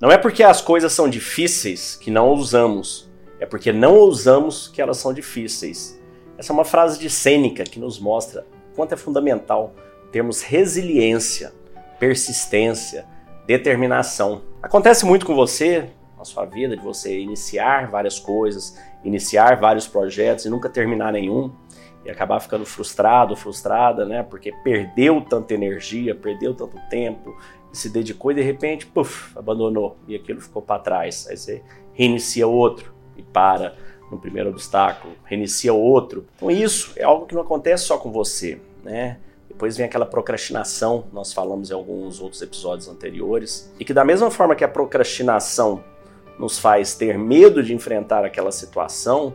Não é porque as coisas são difíceis que não usamos, é porque não usamos que elas são difíceis. Essa é uma frase de Sêneca que nos mostra quanto é fundamental termos resiliência, persistência, determinação. Acontece muito com você na sua vida de você iniciar várias coisas, iniciar vários projetos e nunca terminar nenhum e acabar ficando frustrado, frustrada, né? Porque perdeu tanta energia, perdeu tanto tempo, se dedicou e de repente, puf, abandonou e aquilo ficou para trás. Aí você reinicia outro e para no primeiro obstáculo, reinicia outro. Então isso é algo que não acontece só com você, né? Depois vem aquela procrastinação, nós falamos em alguns outros episódios anteriores, e que da mesma forma que a procrastinação nos faz ter medo de enfrentar aquela situação,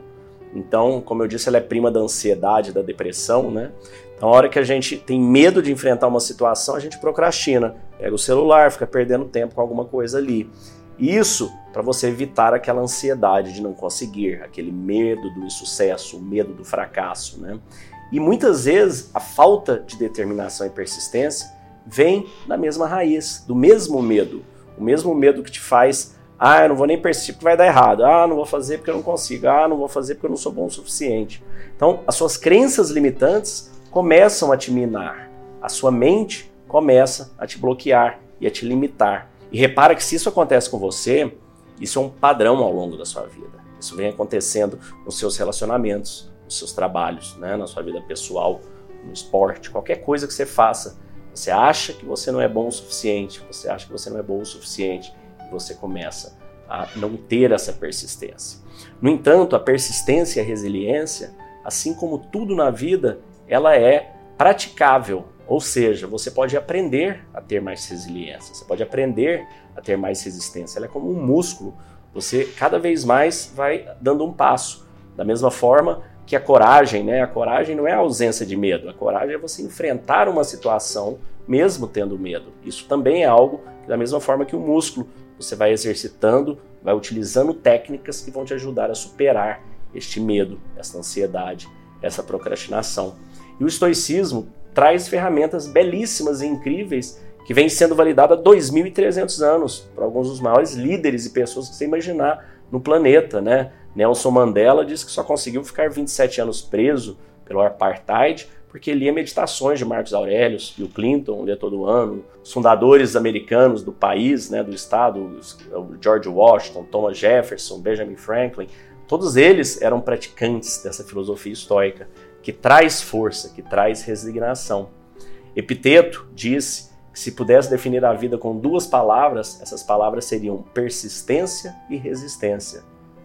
então, como eu disse, ela é prima da ansiedade, da depressão, né? Então, a hora que a gente tem medo de enfrentar uma situação, a gente procrastina, pega o celular, fica perdendo tempo com alguma coisa ali. Isso para você evitar aquela ansiedade de não conseguir, aquele medo do insucesso, o medo do fracasso, né? E muitas vezes a falta de determinação e persistência vem da mesma raiz, do mesmo medo, o mesmo medo que te faz ah, eu não vou nem persistir porque vai dar errado. Ah, não vou fazer porque eu não consigo. Ah, não vou fazer porque eu não sou bom o suficiente. Então, as suas crenças limitantes começam a te minar. A sua mente começa a te bloquear e a te limitar. E repara que se isso acontece com você, isso é um padrão ao longo da sua vida. Isso vem acontecendo nos seus relacionamentos, nos seus trabalhos, né? na sua vida pessoal, no esporte, qualquer coisa que você faça. Você acha que você não é bom o suficiente, você acha que você não é bom o suficiente você começa a não ter essa persistência. No entanto, a persistência e a resiliência, assim como tudo na vida, ela é praticável, ou seja, você pode aprender a ter mais resiliência, você pode aprender a ter mais resistência. Ela é como um músculo, você cada vez mais vai dando um passo. Da mesma forma que a coragem, né? A coragem não é a ausência de medo, a coragem é você enfrentar uma situação mesmo tendo medo. Isso também é algo da mesma forma que o músculo, você vai exercitando, vai utilizando técnicas que vão te ajudar a superar este medo, essa ansiedade, essa procrastinação. E o estoicismo traz ferramentas belíssimas e incríveis que vem sendo validada há 2.300 anos por alguns dos maiores líderes e pessoas que você imaginar no planeta, né? Nelson Mandela disse que só conseguiu ficar 27 anos preso pelo apartheid porque lia meditações de Marcos Aurelius, Bill Clinton lia todo ano, os fundadores americanos do país, né, do estado, George Washington, Thomas Jefferson, Benjamin Franklin, todos eles eram praticantes dessa filosofia estoica, que traz força, que traz resignação. Epiteto disse que se pudesse definir a vida com duas palavras, essas palavras seriam persistência e resistência.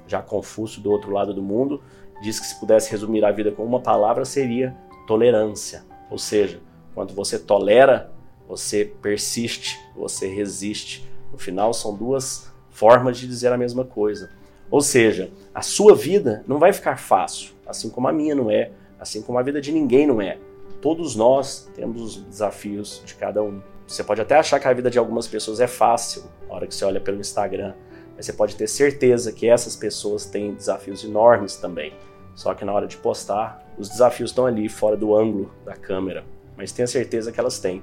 Já Confúcio, do outro lado do mundo, diz que se pudesse resumir a vida com uma palavra, seria tolerância. Ou seja, quando você tolera, você persiste, você resiste. No final, são duas formas de dizer a mesma coisa. Ou seja, a sua vida não vai ficar fácil, assim como a minha não é, assim como a vida de ninguém não é. Todos nós temos os desafios de cada um. Você pode até achar que a vida de algumas pessoas é fácil na hora que você olha pelo Instagram, mas você pode ter certeza que essas pessoas têm desafios enormes também. Só que na hora de postar, os desafios estão ali, fora do ângulo da câmera. Mas tenha certeza que elas têm.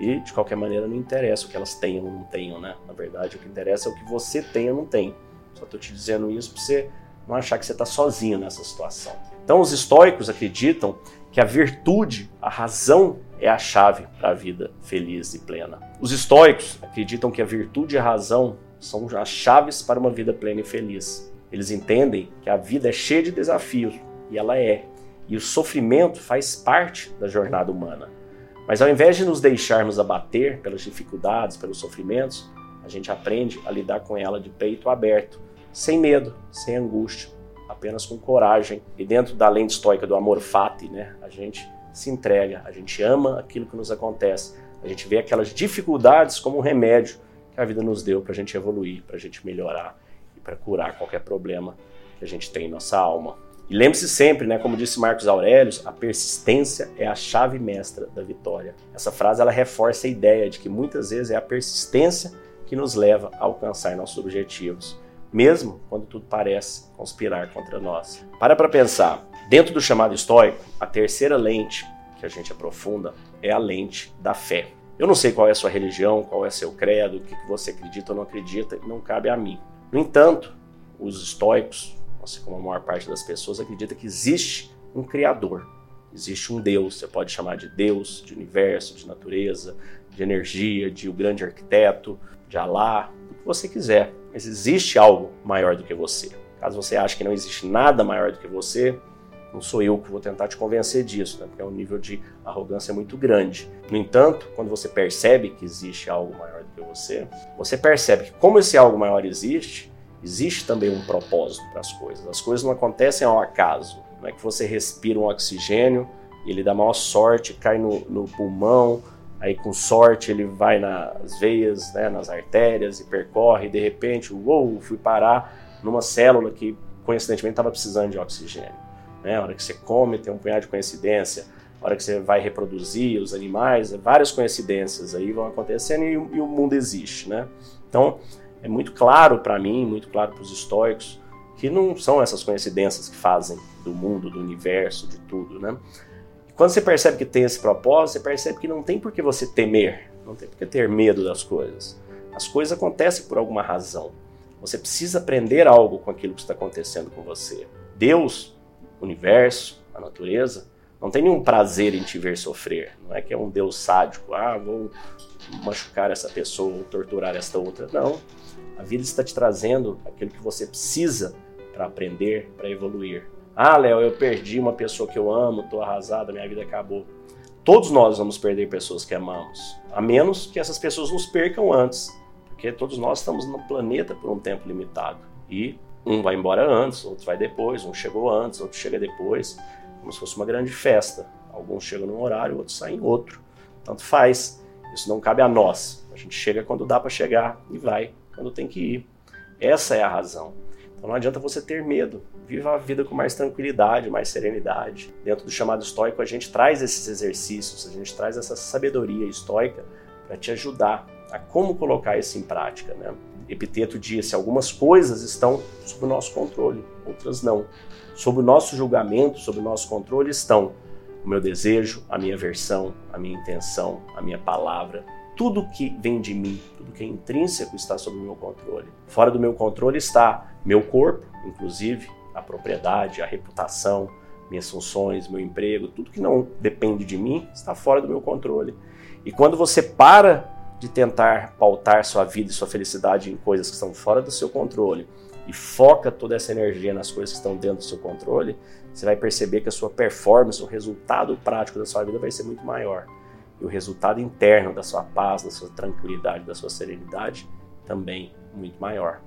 E, de qualquer maneira, não interessa o que elas tenham ou não tenham, né? Na verdade, o que interessa é o que você tem ou não tem. Só estou te dizendo isso para você não achar que você está sozinho nessa situação. Então, os estoicos acreditam que a virtude, a razão, é a chave para a vida feliz e plena. Os estoicos acreditam que a virtude e a razão são as chaves para uma vida plena e feliz. Eles entendem que a vida é cheia de desafios, e ela é. E o sofrimento faz parte da jornada humana. Mas ao invés de nos deixarmos abater pelas dificuldades, pelos sofrimentos, a gente aprende a lidar com ela de peito aberto, sem medo, sem angústia, apenas com coragem. E dentro da lente estoica do amor fati, né, a gente se entrega, a gente ama aquilo que nos acontece, a gente vê aquelas dificuldades como um remédio que a vida nos deu para a gente evoluir, para a gente melhorar para curar qualquer problema que a gente tem em nossa alma. E lembre-se sempre, né, como disse Marcos Aurelius, a persistência é a chave mestra da vitória. Essa frase ela reforça a ideia de que muitas vezes é a persistência que nos leva a alcançar nossos objetivos, mesmo quando tudo parece conspirar contra nós. Para para pensar, dentro do chamado estoico, a terceira lente que a gente aprofunda é a lente da fé. Eu não sei qual é a sua religião, qual é seu credo, o que você acredita ou não acredita, não cabe a mim. No entanto, os estoicos, assim como a maior parte das pessoas, acredita que existe um Criador, existe um Deus. Você pode chamar de Deus, de universo, de natureza, de energia, de o grande arquiteto, de Alá, o que você quiser. Mas existe algo maior do que você. Caso você ache que não existe nada maior do que você, não sou eu que vou tentar te convencer disso, né? porque é um nível de arrogância muito grande. No entanto, quando você percebe que existe algo maior do que você, você percebe que como esse algo maior existe, existe também um propósito para as coisas. As coisas não acontecem ao acaso. Não é que você respira um oxigênio ele dá maior sorte, cai no, no pulmão, aí com sorte ele vai nas veias, né, nas artérias e percorre, e de repente, uou, fui parar numa célula que coincidentemente estava precisando de oxigênio. Né? A hora que você come, tem um punhado de coincidência. A hora que você vai reproduzir os animais, várias coincidências aí vão acontecendo e, e o mundo existe, né? Então, é muito claro para mim, muito claro para os estoicos, que não são essas coincidências que fazem do mundo, do universo, de tudo, né? E quando você percebe que tem esse propósito, você percebe que não tem por que você temer, não tem por que ter medo das coisas. As coisas acontecem por alguma razão. Você precisa aprender algo com aquilo que está acontecendo com você. Deus universo, a natureza, não tem nenhum prazer em te ver sofrer. Não é que é um Deus sádico, ah, vou machucar essa pessoa, vou torturar esta outra. Não. A vida está te trazendo aquilo que você precisa para aprender, para evoluir. Ah, Léo, eu perdi uma pessoa que eu amo, estou arrasada, minha vida acabou. Todos nós vamos perder pessoas que amamos, a menos que essas pessoas nos percam antes, porque todos nós estamos no planeta por um tempo limitado. E um vai embora antes, outro vai depois, um chegou antes, outro chega depois, como se fosse uma grande festa. Alguns chegam num horário, outros saem em outro. Tanto faz. Isso não cabe a nós. A gente chega quando dá para chegar e vai quando tem que ir. Essa é a razão. Então não adianta você ter medo. Viva a vida com mais tranquilidade, mais serenidade. Dentro do chamado estoico, a gente traz esses exercícios, a gente traz essa sabedoria estoica para te ajudar a como colocar isso em prática, né? Epiteto disse: algumas coisas estão sob o nosso controle, outras não. Sob o nosso julgamento, sob o nosso controle estão o meu desejo, a minha versão, a minha intenção, a minha palavra. Tudo que vem de mim, tudo que é intrínseco está sob o meu controle. Fora do meu controle está meu corpo, inclusive a propriedade, a reputação, minhas funções, meu emprego, tudo que não depende de mim está fora do meu controle. E quando você para de tentar pautar sua vida e sua felicidade em coisas que estão fora do seu controle e foca toda essa energia nas coisas que estão dentro do seu controle, você vai perceber que a sua performance, o resultado prático da sua vida vai ser muito maior. O resultado interno da sua paz, da sua tranquilidade, da sua serenidade também muito maior.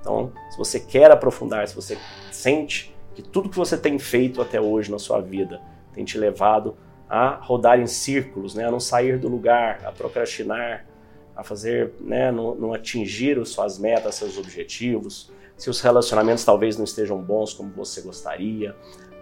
Então, se você quer aprofundar, se você sente que tudo que você tem feito até hoje na sua vida tem te levado a rodar em círculos, né, a não sair do lugar, a procrastinar, a fazer, né, não, não atingir as suas metas, seus objetivos, se os relacionamentos talvez não estejam bons como você gostaria,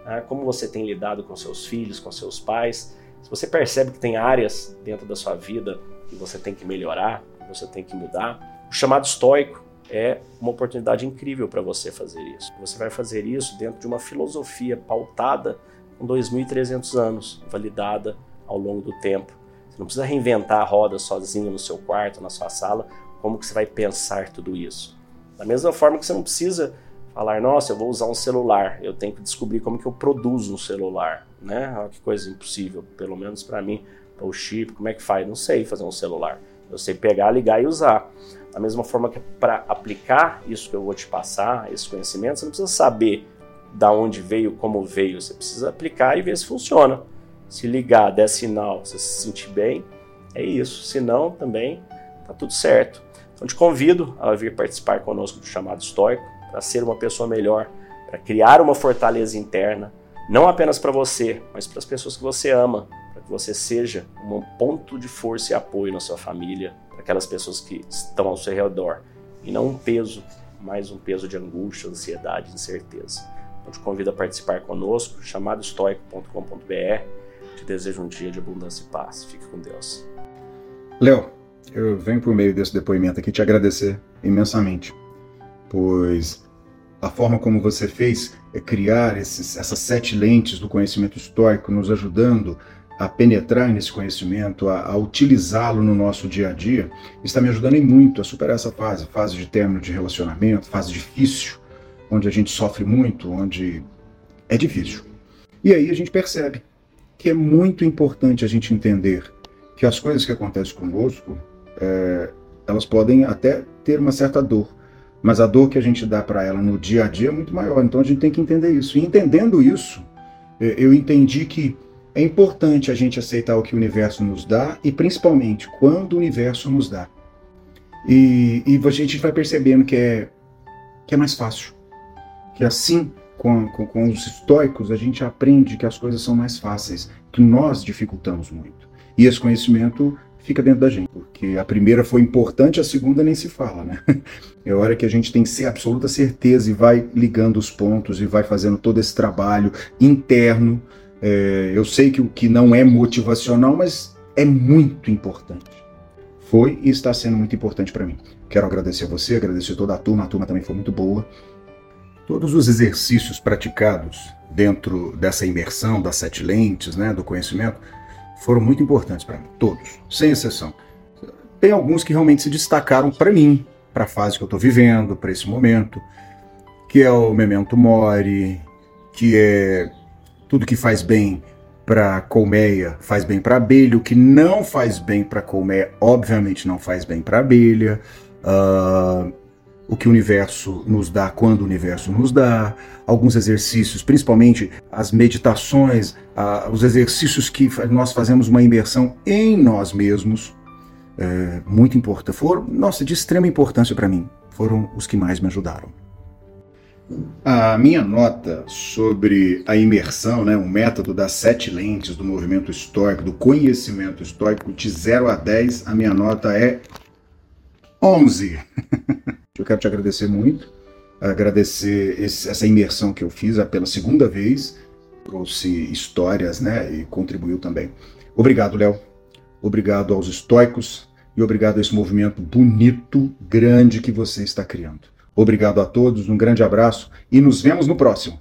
né, como você tem lidado com seus filhos, com seus pais. Se você percebe que tem áreas dentro da sua vida que você tem que melhorar, que você tem que mudar, o chamado estoico é uma oportunidade incrível para você fazer isso. Você vai fazer isso dentro de uma filosofia pautada com 2.300 anos, validada ao longo do tempo você não precisa reinventar a roda sozinho no seu quarto, na sua sala, como que você vai pensar tudo isso. Da mesma forma que você não precisa falar, nossa, eu vou usar um celular, eu tenho que descobrir como que eu produzo um celular, né? Olha que coisa impossível, pelo menos para mim, o chip, como é que faz? Não sei fazer um celular. Eu sei pegar, ligar e usar. Da mesma forma que para aplicar isso que eu vou te passar, esse conhecimento, você não precisa saber da onde veio, como veio, você precisa aplicar e ver se funciona. Se ligar, der sinal, você se sentir bem, é isso. Se não, também tá tudo certo. Então te convido a vir participar conosco do chamado estoico para ser uma pessoa melhor, para criar uma fortaleza interna, não apenas para você, mas para as pessoas que você ama, para que você seja um ponto de força e apoio na sua família, para aquelas pessoas que estão ao seu redor, e não um peso, mais um peso de angústia, ansiedade, incerteza. Então te convido a participar conosco, chamado estoico.com.br te desejo um dia de abundância e paz. Fique com Deus. Léo, eu venho por meio desse depoimento aqui te agradecer imensamente, pois a forma como você fez é criar esses, essas sete lentes do conhecimento histórico, nos ajudando a penetrar nesse conhecimento, a, a utilizá-lo no nosso dia a dia, está me ajudando em muito a superar essa fase, fase de término de relacionamento, fase difícil, onde a gente sofre muito, onde é difícil. E aí a gente percebe que é muito importante a gente entender que as coisas que acontecem conosco, é, elas podem até ter uma certa dor, mas a dor que a gente dá para ela no dia a dia é muito maior. Então a gente tem que entender isso. E entendendo isso, é, eu entendi que é importante a gente aceitar o que o universo nos dá e principalmente quando o universo nos dá. E, e a gente vai percebendo que é, que é mais fácil. Que assim, com, com, com os estoicos, a gente aprende que as coisas são mais fáceis, que nós dificultamos muito. E esse conhecimento fica dentro da gente, porque a primeira foi importante, a segunda nem se fala, né? É hora que a gente tem absoluta certeza e vai ligando os pontos e vai fazendo todo esse trabalho interno é, eu sei que o que não é motivacional, mas é muito importante. Foi e está sendo muito importante para mim. Quero agradecer a você, agradecer toda a turma, a turma também foi muito boa. Todos os exercícios praticados dentro dessa imersão das sete lentes, né, do conhecimento, foram muito importantes para mim, todos, sem exceção. Tem alguns que realmente se destacaram para mim, para a fase que eu estou vivendo, para esse momento, que é o Memento Mori, que é tudo que faz bem para colmeia faz bem para abelha, o que não faz bem para colmeia, obviamente não faz bem para abelha. Uh, o que o universo nos dá quando o universo nos dá, alguns exercícios, principalmente as meditações, os exercícios que nós fazemos uma imersão em nós mesmos, é, muito importante, foram, nossa, de extrema importância para mim, foram os que mais me ajudaram. A minha nota sobre a imersão, né, o método das sete lentes do movimento histórico, do conhecimento histórico, de 0 a 10, a minha nota é 11. eu quero te agradecer muito, agradecer esse, essa imersão que eu fiz pela segunda vez, trouxe histórias né, e contribuiu também. Obrigado, Léo. Obrigado aos estoicos e obrigado a esse movimento bonito, grande que você está criando. Obrigado a todos, um grande abraço e nos vemos no próximo.